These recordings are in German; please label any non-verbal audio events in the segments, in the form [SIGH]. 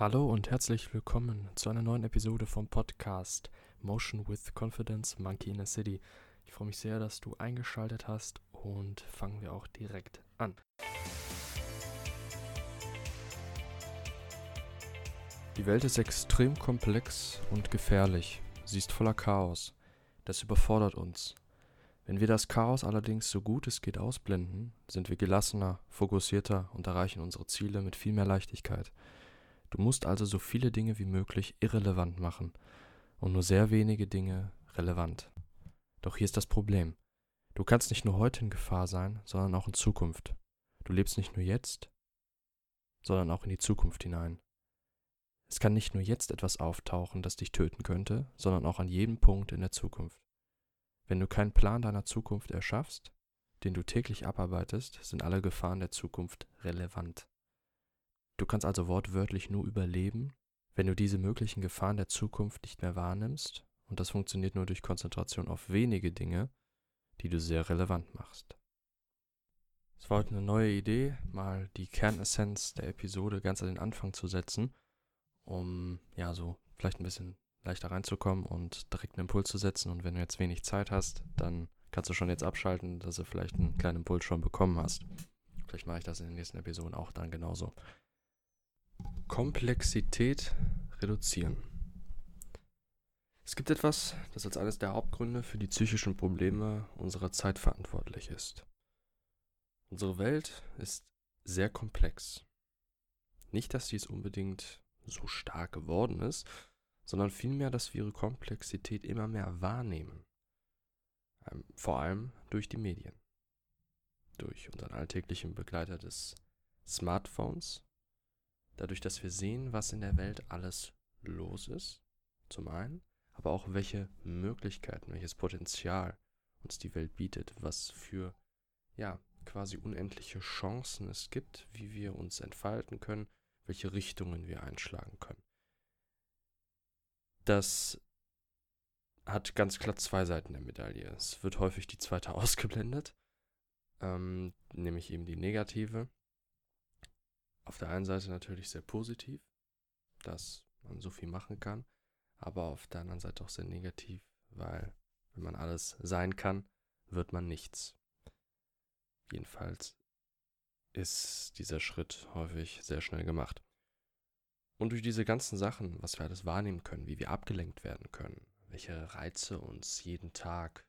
Hallo und herzlich willkommen zu einer neuen Episode vom Podcast Motion with Confidence Monkey in a City. Ich freue mich sehr, dass du eingeschaltet hast und fangen wir auch direkt an. Die Welt ist extrem komplex und gefährlich. Sie ist voller Chaos. Das überfordert uns. Wenn wir das Chaos allerdings so gut es geht ausblenden, sind wir gelassener, fokussierter und erreichen unsere Ziele mit viel mehr Leichtigkeit. Du musst also so viele Dinge wie möglich irrelevant machen und nur sehr wenige Dinge relevant. Doch hier ist das Problem. Du kannst nicht nur heute in Gefahr sein, sondern auch in Zukunft. Du lebst nicht nur jetzt, sondern auch in die Zukunft hinein. Es kann nicht nur jetzt etwas auftauchen, das dich töten könnte, sondern auch an jedem Punkt in der Zukunft. Wenn du keinen Plan deiner Zukunft erschaffst, den du täglich abarbeitest, sind alle Gefahren der Zukunft relevant. Du kannst also wortwörtlich nur überleben, wenn du diese möglichen Gefahren der Zukunft nicht mehr wahrnimmst, und das funktioniert nur durch Konzentration auf wenige Dinge, die du sehr relevant machst. Es war heute eine neue Idee, mal die Kernessenz der Episode ganz an den Anfang zu setzen, um ja so vielleicht ein bisschen leichter reinzukommen und direkt einen Impuls zu setzen. Und wenn du jetzt wenig Zeit hast, dann kannst du schon jetzt abschalten, dass du vielleicht einen kleinen Impuls schon bekommen hast. Vielleicht mache ich das in den nächsten Episoden auch dann genauso. Komplexität reduzieren. Es gibt etwas, das als eines der Hauptgründe für die psychischen Probleme unserer Zeit verantwortlich ist. Unsere Welt ist sehr komplex. Nicht, dass sie es unbedingt so stark geworden ist, sondern vielmehr, dass wir ihre Komplexität immer mehr wahrnehmen. Ähm, vor allem durch die Medien. Durch unseren alltäglichen Begleiter des Smartphones dadurch, dass wir sehen, was in der Welt alles los ist, zum einen, aber auch welche Möglichkeiten, welches Potenzial uns die Welt bietet, was für, ja, quasi unendliche Chancen es gibt, wie wir uns entfalten können, welche Richtungen wir einschlagen können. Das hat ganz klar zwei Seiten der Medaille. Es wird häufig die zweite [LAUGHS] ausgeblendet, ähm, nämlich eben die negative auf der einen Seite natürlich sehr positiv, dass man so viel machen kann, aber auf der anderen Seite auch sehr negativ, weil wenn man alles sein kann, wird man nichts. Jedenfalls ist dieser Schritt häufig sehr schnell gemacht. Und durch diese ganzen Sachen, was wir alles wahrnehmen können, wie wir abgelenkt werden können, welche Reize uns jeden Tag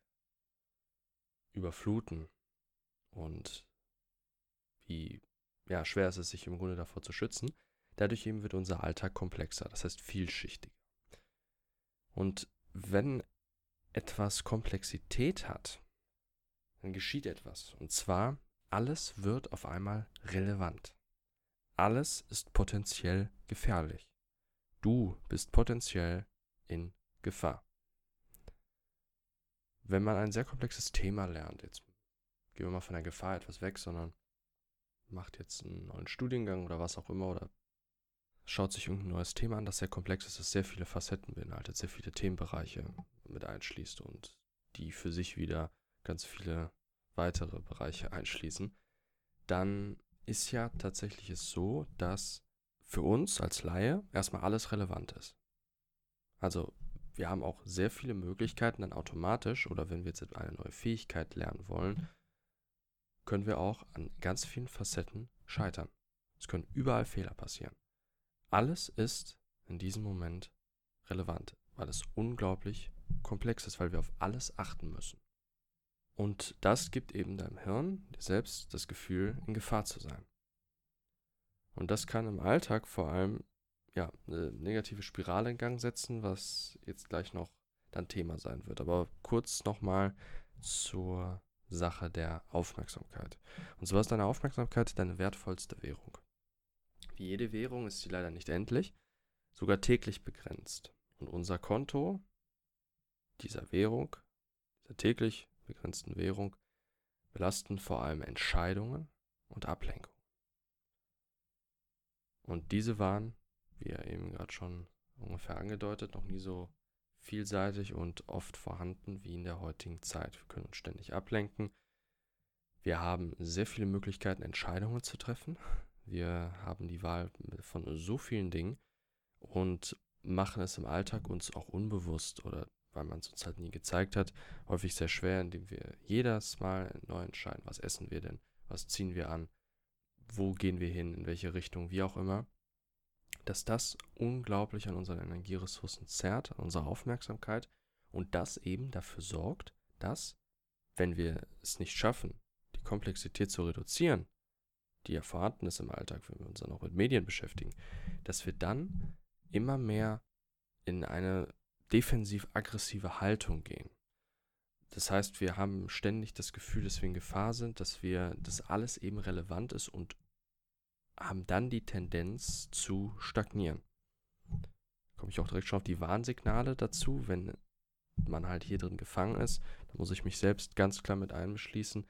überfluten und wie ja, schwer ist es, sich im Grunde davor zu schützen. Dadurch eben wird unser Alltag komplexer, das heißt vielschichtiger. Und wenn etwas Komplexität hat, dann geschieht etwas. Und zwar, alles wird auf einmal relevant. Alles ist potenziell gefährlich. Du bist potenziell in Gefahr. Wenn man ein sehr komplexes Thema lernt, jetzt gehen wir mal von der Gefahr etwas weg, sondern macht jetzt einen neuen Studiengang oder was auch immer oder schaut sich irgendein neues Thema an, das sehr komplex ist, das sehr viele Facetten beinhaltet, sehr viele Themenbereiche mit einschließt und die für sich wieder ganz viele weitere Bereiche einschließen, dann ist ja tatsächlich es so, dass für uns als Laie erstmal alles relevant ist. Also wir haben auch sehr viele Möglichkeiten dann automatisch oder wenn wir jetzt eine neue Fähigkeit lernen wollen, können wir auch an ganz vielen Facetten scheitern. Es können überall Fehler passieren. Alles ist in diesem Moment relevant, weil es unglaublich komplex ist, weil wir auf alles achten müssen. Und das gibt eben deinem Hirn dir selbst das Gefühl, in Gefahr zu sein. Und das kann im Alltag vor allem ja, eine negative Spirale in Gang setzen, was jetzt gleich noch dann Thema sein wird. Aber kurz nochmal zur Sache der Aufmerksamkeit. Und so ist deine Aufmerksamkeit deine wertvollste Währung. Wie jede Währung ist sie leider nicht endlich, sogar täglich begrenzt. Und unser Konto dieser Währung, dieser täglich begrenzten Währung, belasten vor allem Entscheidungen und Ablenkung. Und diese waren, wie ja eben gerade schon ungefähr angedeutet, noch nie so vielseitig und oft vorhanden wie in der heutigen Zeit. Wir können uns ständig ablenken. Wir haben sehr viele Möglichkeiten, Entscheidungen zu treffen. Wir haben die Wahl von so vielen Dingen. und machen es im Alltag uns auch unbewusst oder weil man es uns halt nie gezeigt hat, häufig sehr schwer, indem wir jedes Mal neu entscheiden, was essen wir denn, was ziehen wir an, wo gehen wir hin, in welche Richtung, wie auch immer, dass das unglaublich an unseren Energieressourcen zerrt, an unserer Aufmerksamkeit und das eben dafür sorgt, dass, wenn wir es nicht schaffen, die Komplexität zu reduzieren, die ja vorhanden ist im Alltag, wenn wir uns dann auch mit Medien beschäftigen, dass wir dann immer mehr in eine defensiv-aggressive Haltung gehen. Das heißt, wir haben ständig das Gefühl, dass wir in Gefahr sind, dass wir, dass alles eben relevant ist und haben dann die Tendenz zu stagnieren. Komme ich auch direkt schon auf die Warnsignale dazu, wenn man halt hier drin gefangen ist. Da muss ich mich selbst ganz klar mit einbeschließen,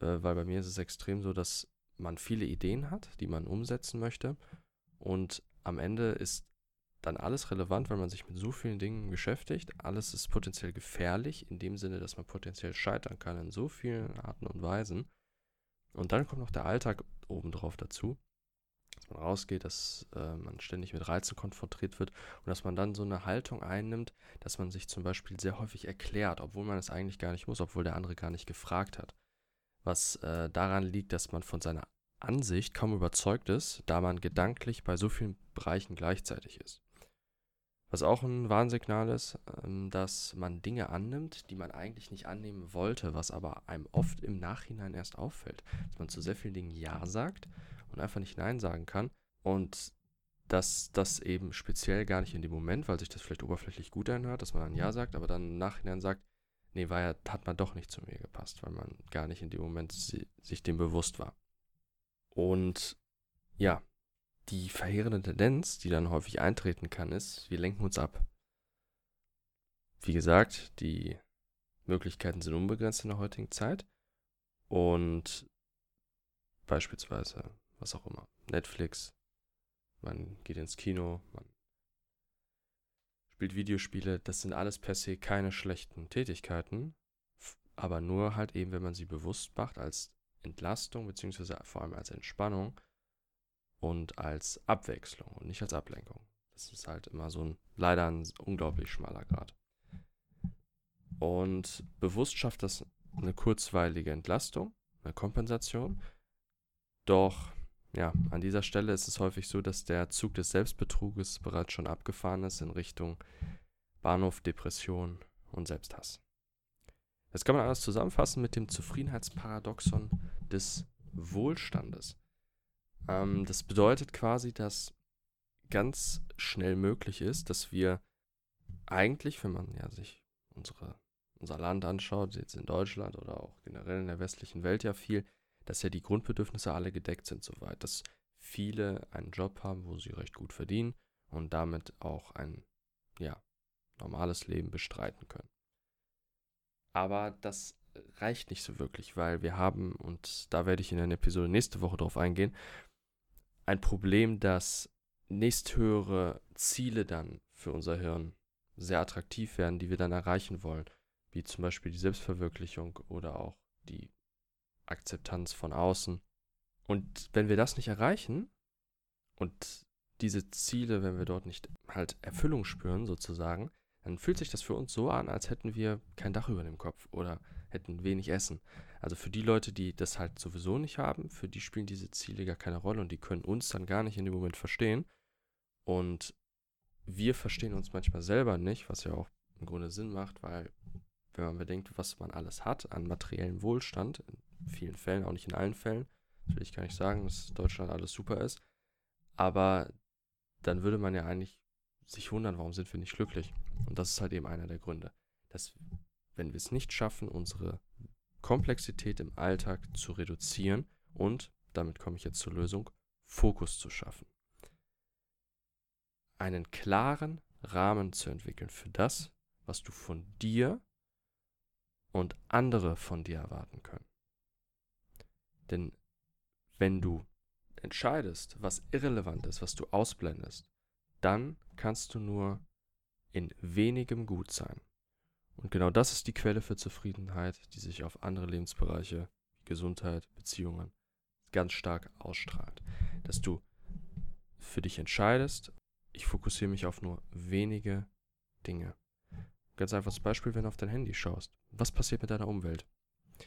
äh, weil bei mir ist es extrem so, dass man viele Ideen hat, die man umsetzen möchte. Und am Ende ist dann alles relevant, weil man sich mit so vielen Dingen beschäftigt. Alles ist potenziell gefährlich, in dem Sinne, dass man potenziell scheitern kann in so vielen Arten und Weisen. Und dann kommt noch der Alltag obendrauf dazu, man rausgeht, dass äh, man ständig mit Reizen konfrontiert wird und dass man dann so eine Haltung einnimmt, dass man sich zum Beispiel sehr häufig erklärt, obwohl man es eigentlich gar nicht muss, obwohl der andere gar nicht gefragt hat. Was äh, daran liegt, dass man von seiner Ansicht kaum überzeugt ist, da man gedanklich bei so vielen Bereichen gleichzeitig ist. Was auch ein Warnsignal ist, ähm, dass man Dinge annimmt, die man eigentlich nicht annehmen wollte, was aber einem oft im Nachhinein erst auffällt. Dass man zu sehr vielen Dingen Ja sagt und einfach nicht Nein sagen kann. Und dass das eben speziell gar nicht in dem Moment, weil sich das vielleicht oberflächlich gut anhört, dass man dann Ja sagt, aber dann im Nachhinein sagt, nee, war ja, hat man doch nicht zu mir gepasst, weil man gar nicht in dem Moment si sich dem bewusst war. Und ja, die verheerende Tendenz, die dann häufig eintreten kann, ist, wir lenken uns ab. Wie gesagt, die Möglichkeiten sind unbegrenzt in der heutigen Zeit. Und beispielsweise, was auch immer, Netflix, man geht ins Kino, man spielt Videospiele, das sind alles per se keine schlechten Tätigkeiten, aber nur halt eben, wenn man sie bewusst macht als Entlastung, beziehungsweise vor allem als Entspannung und als Abwechslung und nicht als Ablenkung. Das ist halt immer so ein, leider ein unglaublich schmaler Grad. Und bewusst schafft das eine kurzweilige Entlastung, eine Kompensation. Doch, ja, an dieser Stelle ist es häufig so, dass der Zug des Selbstbetruges bereits schon abgefahren ist in Richtung Bahnhof, Depression und Selbsthass. Das kann man alles zusammenfassen mit dem Zufriedenheitsparadoxon des Wohlstandes. Ähm, das bedeutet quasi, dass ganz schnell möglich ist, dass wir eigentlich, wenn man ja sich unsere, unser Land anschaut, jetzt in Deutschland oder auch generell in der westlichen Welt ja viel, dass ja die Grundbedürfnisse alle gedeckt sind soweit, dass viele einen Job haben, wo sie recht gut verdienen und damit auch ein ja, normales Leben bestreiten können. Aber das reicht nicht so wirklich, weil wir haben, und da werde ich in einer Episode nächste Woche drauf eingehen, ein Problem, dass nächsthöhere Ziele dann für unser Hirn sehr attraktiv werden, die wir dann erreichen wollen, wie zum Beispiel die Selbstverwirklichung oder auch die Akzeptanz von außen. Und wenn wir das nicht erreichen und diese Ziele, wenn wir dort nicht halt Erfüllung spüren sozusagen, dann fühlt sich das für uns so an, als hätten wir kein Dach über dem Kopf oder hätten wenig Essen. Also für die Leute, die das halt sowieso nicht haben, für die spielen diese Ziele gar keine Rolle und die können uns dann gar nicht in dem Moment verstehen. Und wir verstehen uns manchmal selber nicht, was ja auch im Grunde Sinn macht, weil wenn man bedenkt, was man alles hat an materiellem Wohlstand, vielen Fällen, auch nicht in allen Fällen, das will ich gar nicht sagen, dass Deutschland alles super ist, aber dann würde man ja eigentlich sich wundern, warum sind wir nicht glücklich. Und das ist halt eben einer der Gründe, dass wenn wir es nicht schaffen, unsere Komplexität im Alltag zu reduzieren und, damit komme ich jetzt zur Lösung, Fokus zu schaffen. Einen klaren Rahmen zu entwickeln für das, was du von dir und andere von dir erwarten können. Denn wenn du entscheidest, was irrelevant ist, was du ausblendest, dann kannst du nur in wenigem gut sein. Und genau das ist die Quelle für Zufriedenheit, die sich auf andere Lebensbereiche, Gesundheit, Beziehungen ganz stark ausstrahlt. Dass du für dich entscheidest, ich fokussiere mich auf nur wenige Dinge. Ganz einfaches Beispiel, wenn du auf dein Handy schaust. Was passiert mit deiner Umwelt?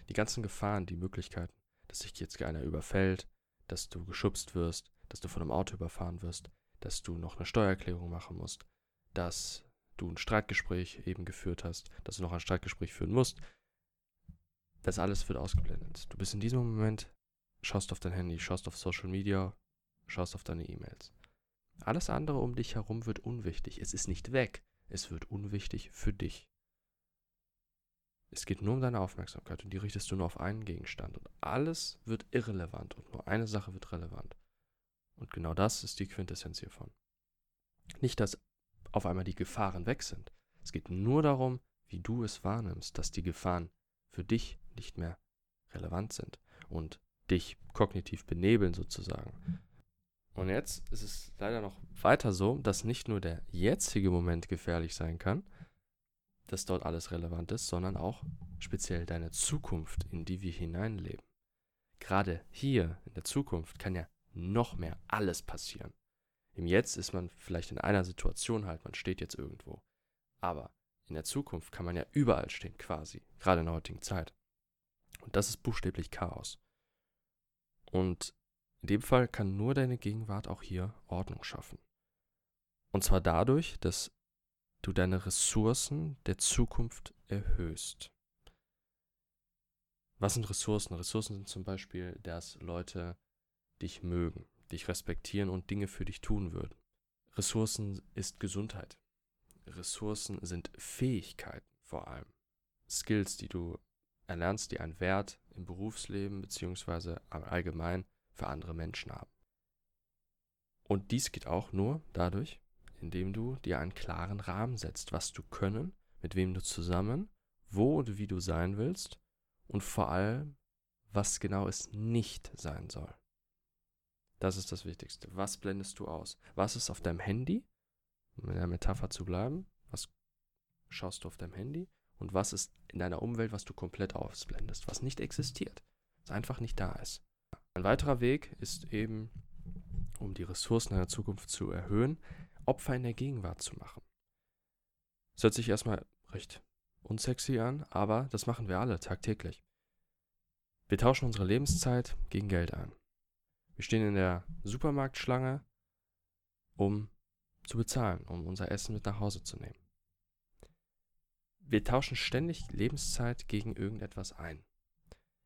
Die ganzen Gefahren, die Möglichkeiten, dass sich jetzt einer überfällt, dass du geschubst wirst, dass du von einem Auto überfahren wirst, dass du noch eine Steuererklärung machen musst, dass du ein Streitgespräch eben geführt hast, dass du noch ein Streitgespräch führen musst. Das alles wird ausgeblendet. Du bist in diesem Moment, schaust auf dein Handy, schaust auf Social Media, schaust auf deine E-Mails. Alles andere um dich herum wird unwichtig. Es ist nicht weg, es wird unwichtig für dich. Es geht nur um deine Aufmerksamkeit und die richtest du nur auf einen Gegenstand. Und alles wird irrelevant und nur eine Sache wird relevant. Und genau das ist die Quintessenz hiervon. Nicht, dass auf einmal die Gefahren weg sind. Es geht nur darum, wie du es wahrnimmst, dass die Gefahren für dich nicht mehr relevant sind und dich kognitiv benebeln sozusagen. Und jetzt ist es leider noch weiter so, dass nicht nur der jetzige Moment gefährlich sein kann, dass dort alles relevant ist, sondern auch speziell deine Zukunft, in die wir hineinleben. Gerade hier in der Zukunft kann ja noch mehr alles passieren. Im Jetzt ist man vielleicht in einer Situation halt, man steht jetzt irgendwo. Aber in der Zukunft kann man ja überall stehen, quasi, gerade in der heutigen Zeit. Und das ist buchstäblich Chaos. Und in dem Fall kann nur deine Gegenwart auch hier Ordnung schaffen. Und zwar dadurch, dass du deine Ressourcen der Zukunft erhöhst. Was sind Ressourcen? Ressourcen sind zum Beispiel, dass Leute dich mögen, dich respektieren und Dinge für dich tun würden. Ressourcen ist Gesundheit. Ressourcen sind Fähigkeiten vor allem. Skills, die du erlernst, die einen Wert im Berufsleben bzw. allgemein für andere Menschen haben. Und dies geht auch nur dadurch, indem du dir einen klaren Rahmen setzt, was du können, mit wem du zusammen, wo und wie du sein willst und vor allem, was genau es nicht sein soll. Das ist das Wichtigste. Was blendest du aus? Was ist auf deinem Handy? Um in der Metapher zu bleiben, was schaust du auf deinem Handy? Und was ist in deiner Umwelt, was du komplett ausblendest, was nicht existiert, was einfach nicht da ist? Ein weiterer Weg ist eben, um die Ressourcen deiner Zukunft zu erhöhen, Opfer in der Gegenwart zu machen. Das hört sich erstmal recht unsexy an, aber das machen wir alle tagtäglich. Wir tauschen unsere Lebenszeit gegen Geld ein. Wir stehen in der Supermarktschlange, um zu bezahlen, um unser Essen mit nach Hause zu nehmen. Wir tauschen ständig Lebenszeit gegen irgendetwas ein.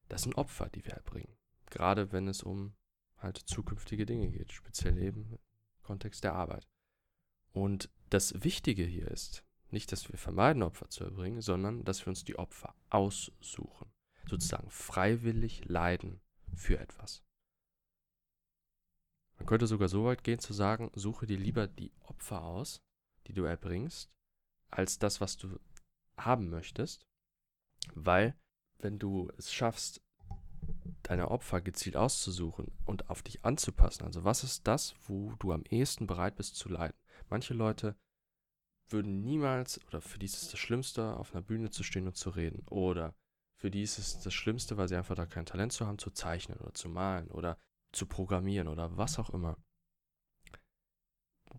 Das sind Opfer, die wir erbringen. Gerade wenn es um halt zukünftige Dinge geht, speziell eben im Kontext der Arbeit. Und das Wichtige hier ist, nicht, dass wir vermeiden, Opfer zu erbringen, sondern dass wir uns die Opfer aussuchen. Sozusagen freiwillig leiden für etwas. Man könnte sogar so weit gehen zu sagen, suche dir lieber die Opfer aus, die du erbringst, als das, was du haben möchtest. Weil, wenn du es schaffst, deine Opfer gezielt auszusuchen und auf dich anzupassen, also was ist das, wo du am ehesten bereit bist zu leiden? Manche Leute würden niemals, oder für die ist es das Schlimmste, auf einer Bühne zu stehen und zu reden. Oder für die ist es das Schlimmste, weil sie einfach da kein Talent zu haben, zu zeichnen oder zu malen oder zu programmieren oder was auch immer.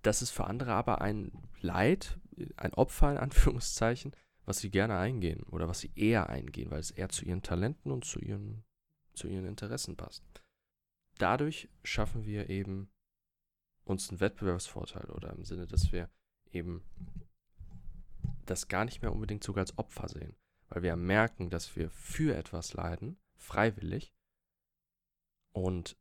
Das ist für andere aber ein Leid, ein Opfer in Anführungszeichen, was sie gerne eingehen oder was sie eher eingehen, weil es eher zu ihren Talenten und zu ihren, zu ihren Interessen passt. Dadurch schaffen wir eben uns einen Wettbewerbsvorteil oder im Sinne, dass wir eben das gar nicht mehr unbedingt sogar als Opfer sehen, weil wir merken, dass wir für etwas leiden, freiwillig und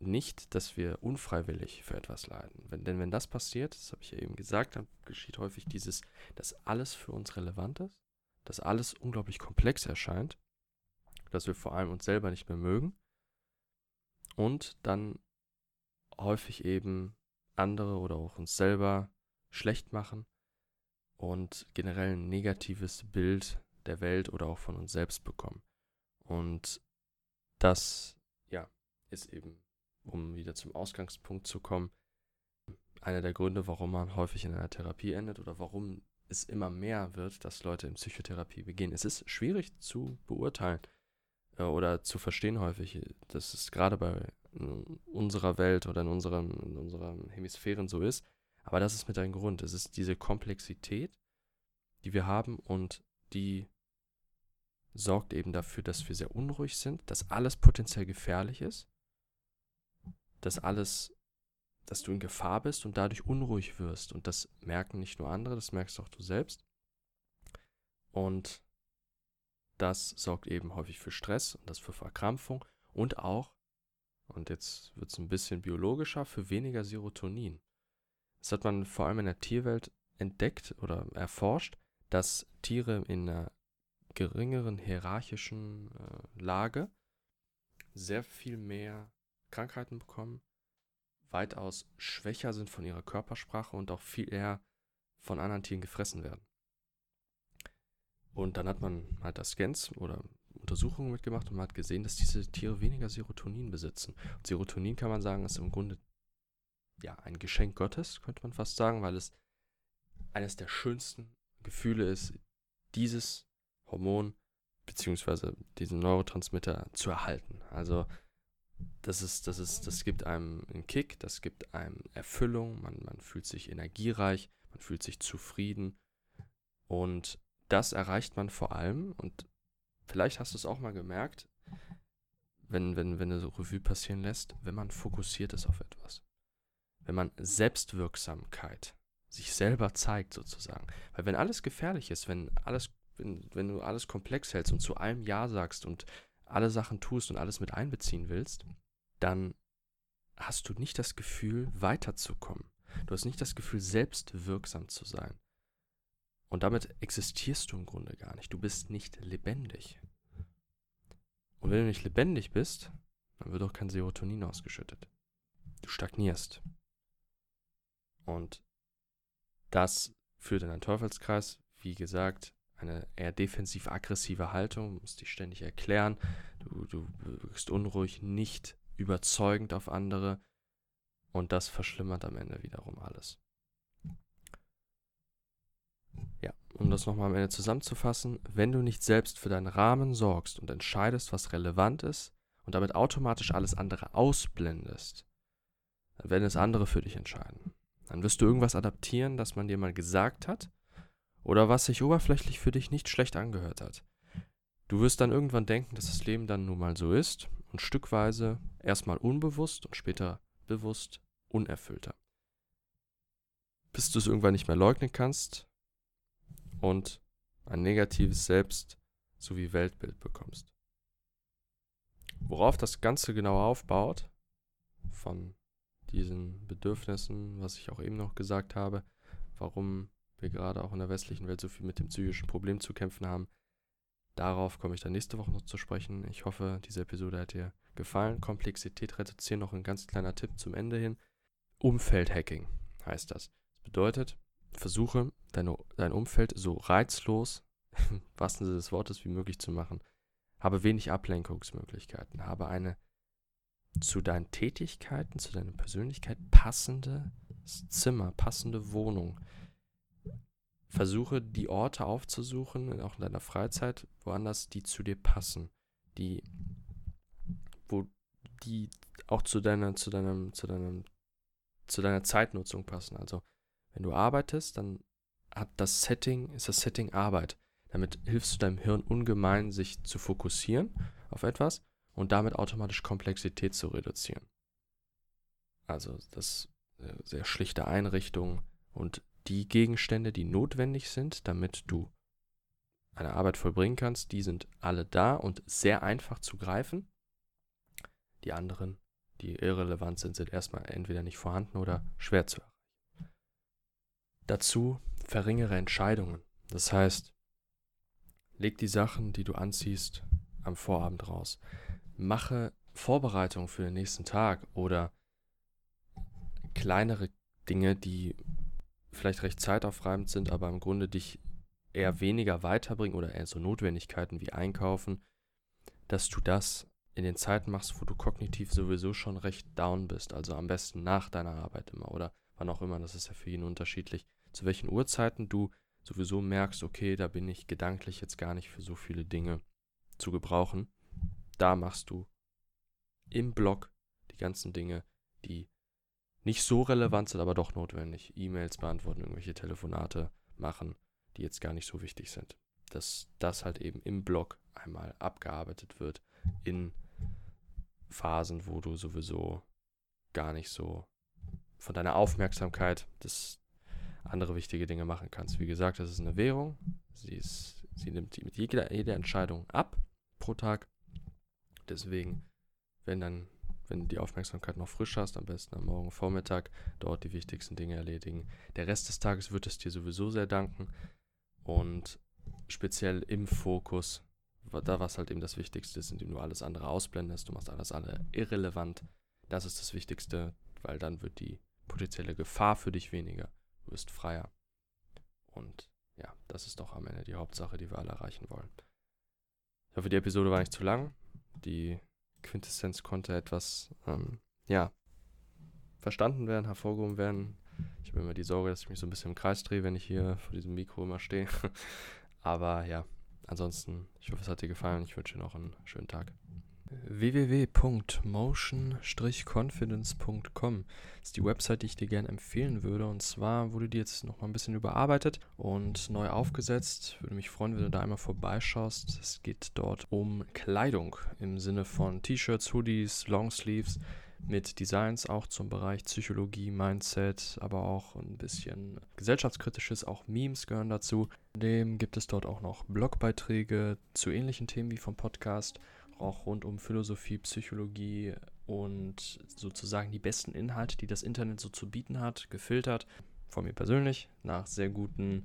nicht, dass wir unfreiwillig für etwas leiden. Wenn, denn wenn das passiert, das habe ich ja eben gesagt, dann geschieht häufig dieses, dass alles für uns relevant ist, dass alles unglaublich komplex erscheint, dass wir vor allem uns selber nicht mehr mögen und dann häufig eben andere oder auch uns selber schlecht machen und generell ein negatives Bild der Welt oder auch von uns selbst bekommen. Und das, ja, ist eben, um wieder zum Ausgangspunkt zu kommen, einer der Gründe, warum man häufig in einer Therapie endet oder warum es immer mehr wird, dass Leute in Psychotherapie begehen. Es ist schwierig zu beurteilen äh, oder zu verstehen häufig. dass es gerade bei in unserer Welt oder in unseren, in unseren Hemisphären so ist. Aber das ist mit ein Grund. Es ist diese Komplexität, die wir haben und die sorgt eben dafür, dass wir sehr unruhig sind, dass alles potenziell gefährlich ist, dass alles, dass du in Gefahr bist und dadurch unruhig wirst. Und das merken nicht nur andere, das merkst auch du selbst. Und das sorgt eben häufig für Stress und das für Verkrampfung und auch, und jetzt wird es ein bisschen biologischer, für weniger Serotonin. Das hat man vor allem in der Tierwelt entdeckt oder erforscht, dass Tiere in einer geringeren hierarchischen äh, Lage sehr viel mehr Krankheiten bekommen, weitaus schwächer sind von ihrer Körpersprache und auch viel eher von anderen Tieren gefressen werden. Und dann hat man halt das Scans oder Untersuchungen mitgemacht und man hat gesehen, dass diese Tiere weniger Serotonin besitzen. Und Serotonin kann man sagen, ist im Grunde ja ein Geschenk Gottes, könnte man fast sagen, weil es eines der schönsten Gefühle ist, dieses Hormon beziehungsweise diesen Neurotransmitter zu erhalten. Also das ist, das ist, das gibt einem einen Kick, das gibt einem Erfüllung, man, man fühlt sich energiereich, man fühlt sich zufrieden und das erreicht man vor allem und vielleicht hast du es auch mal gemerkt, wenn, wenn, wenn du so Revue passieren lässt, wenn man fokussiert ist auf etwas. Wenn man Selbstwirksamkeit sich selber zeigt sozusagen. Weil wenn alles gefährlich ist, wenn alles, wenn, wenn du alles komplex hältst und zu allem Ja sagst und alle Sachen tust und alles mit einbeziehen willst, dann hast du nicht das Gefühl, weiterzukommen. Du hast nicht das Gefühl, selbstwirksam zu sein. Und damit existierst du im Grunde gar nicht. Du bist nicht lebendig. Und wenn du nicht lebendig bist, dann wird auch kein Serotonin ausgeschüttet. Du stagnierst. Und das führt in einen Teufelskreis. Wie gesagt, eine eher defensiv-aggressive Haltung, du musst dich ständig erklären, du, du wirkst unruhig, nicht überzeugend auf andere und das verschlimmert am Ende wiederum alles. Ja, um das nochmal am Ende zusammenzufassen, wenn du nicht selbst für deinen Rahmen sorgst und entscheidest, was relevant ist und damit automatisch alles andere ausblendest, dann werden es andere für dich entscheiden. Dann wirst du irgendwas adaptieren, das man dir mal gesagt hat oder was sich oberflächlich für dich nicht schlecht angehört hat. Du wirst dann irgendwann denken, dass das Leben dann nun mal so ist und stückweise erstmal unbewusst und später bewusst unerfüllter. Bis du es irgendwann nicht mehr leugnen kannst und ein negatives Selbst sowie Weltbild bekommst. Worauf das Ganze genau aufbaut, von diesen Bedürfnissen, was ich auch eben noch gesagt habe, warum wir gerade auch in der westlichen Welt so viel mit dem psychischen Problem zu kämpfen haben. Darauf komme ich dann nächste Woche noch zu sprechen. Ich hoffe, diese Episode hat dir gefallen. Komplexität reduzieren, noch ein ganz kleiner Tipp zum Ende hin. Umfeldhacking heißt das. Das bedeutet, versuche deine, dein Umfeld so reizlos, im [LAUGHS] wahrsten Sinne des Wortes, wie möglich zu machen. Habe wenig Ablenkungsmöglichkeiten. Habe eine zu deinen Tätigkeiten, zu deiner Persönlichkeit passende Zimmer, passende Wohnung. Versuche die Orte aufzusuchen, auch in deiner Freizeit, woanders, die zu dir passen, die, wo die auch zu deiner, zu deinem, zu deinem, zu deiner Zeitnutzung passen. Also wenn du arbeitest, dann hat das Setting, ist das Setting Arbeit. Damit hilfst du deinem Hirn ungemein, sich zu fokussieren auf etwas und damit automatisch Komplexität zu reduzieren. Also das sehr schlichte Einrichtung und die Gegenstände, die notwendig sind, damit du eine Arbeit vollbringen kannst, die sind alle da und sehr einfach zu greifen. Die anderen, die irrelevant sind, sind erstmal entweder nicht vorhanden oder schwer zu erreichen. Dazu verringere Entscheidungen. Das heißt, leg die Sachen, die du anziehst, am Vorabend raus. Mache Vorbereitungen für den nächsten Tag oder kleinere Dinge, die vielleicht recht zeitaufreibend sind, aber im Grunde dich eher weniger weiterbringen oder eher so Notwendigkeiten wie Einkaufen, dass du das in den Zeiten machst, wo du kognitiv sowieso schon recht down bist, also am besten nach deiner Arbeit immer oder wann auch immer, das ist ja für jeden unterschiedlich, zu welchen Uhrzeiten du sowieso merkst, okay, da bin ich gedanklich jetzt gar nicht für so viele Dinge zu gebrauchen da machst du im Blog die ganzen Dinge, die nicht so relevant sind, aber doch notwendig. E-Mails beantworten, irgendwelche Telefonate machen, die jetzt gar nicht so wichtig sind. Dass das halt eben im Blog einmal abgearbeitet wird in Phasen, wo du sowieso gar nicht so von deiner Aufmerksamkeit das andere wichtige Dinge machen kannst. Wie gesagt, das ist eine Währung. Sie, ist, sie nimmt mit jeder, jeder Entscheidung ab pro Tag. Deswegen, wenn dann, wenn du die Aufmerksamkeit noch frisch hast, am besten am Morgen Vormittag dort die wichtigsten Dinge erledigen. Der Rest des Tages wird es dir sowieso sehr danken. Und speziell im Fokus, da was halt eben das Wichtigste ist, indem du alles andere ausblendest, du machst alles alle irrelevant. Das ist das Wichtigste, weil dann wird die potenzielle Gefahr für dich weniger. Bist freier. Und ja, das ist doch am Ende die Hauptsache, die wir alle erreichen wollen. Ich hoffe, die Episode war nicht zu lang. Die Quintessenz konnte etwas, ähm, ja, verstanden werden, hervorgehoben werden. Ich habe immer die Sorge, dass ich mich so ein bisschen im Kreis drehe, wenn ich hier vor diesem Mikro immer stehe. [LAUGHS] Aber ja, ansonsten, ich hoffe, es hat dir gefallen. Ich wünsche dir noch einen schönen Tag www.motion-confidence.com ist die Website, die ich dir gerne empfehlen würde. Und zwar wurde die jetzt noch mal ein bisschen überarbeitet und neu aufgesetzt. Würde mich freuen, wenn du da einmal vorbeischaust. Es geht dort um Kleidung im Sinne von T-Shirts, Hoodies, Longsleeves mit Designs auch zum Bereich Psychologie, Mindset, aber auch ein bisschen gesellschaftskritisches, auch Memes gehören dazu. Dem gibt es dort auch noch Blogbeiträge zu ähnlichen Themen wie vom Podcast auch rund um Philosophie, Psychologie und sozusagen die besten Inhalte, die das Internet so zu bieten hat, gefiltert. Von mir persönlich nach sehr guten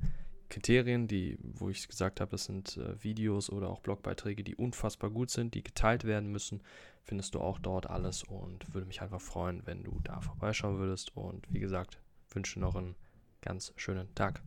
Kriterien, die, wo ich gesagt habe, das sind äh, Videos oder auch Blogbeiträge, die unfassbar gut sind, die geteilt werden müssen, findest du auch dort alles und würde mich einfach freuen, wenn du da vorbeischauen würdest. Und wie gesagt, wünsche noch einen ganz schönen Tag.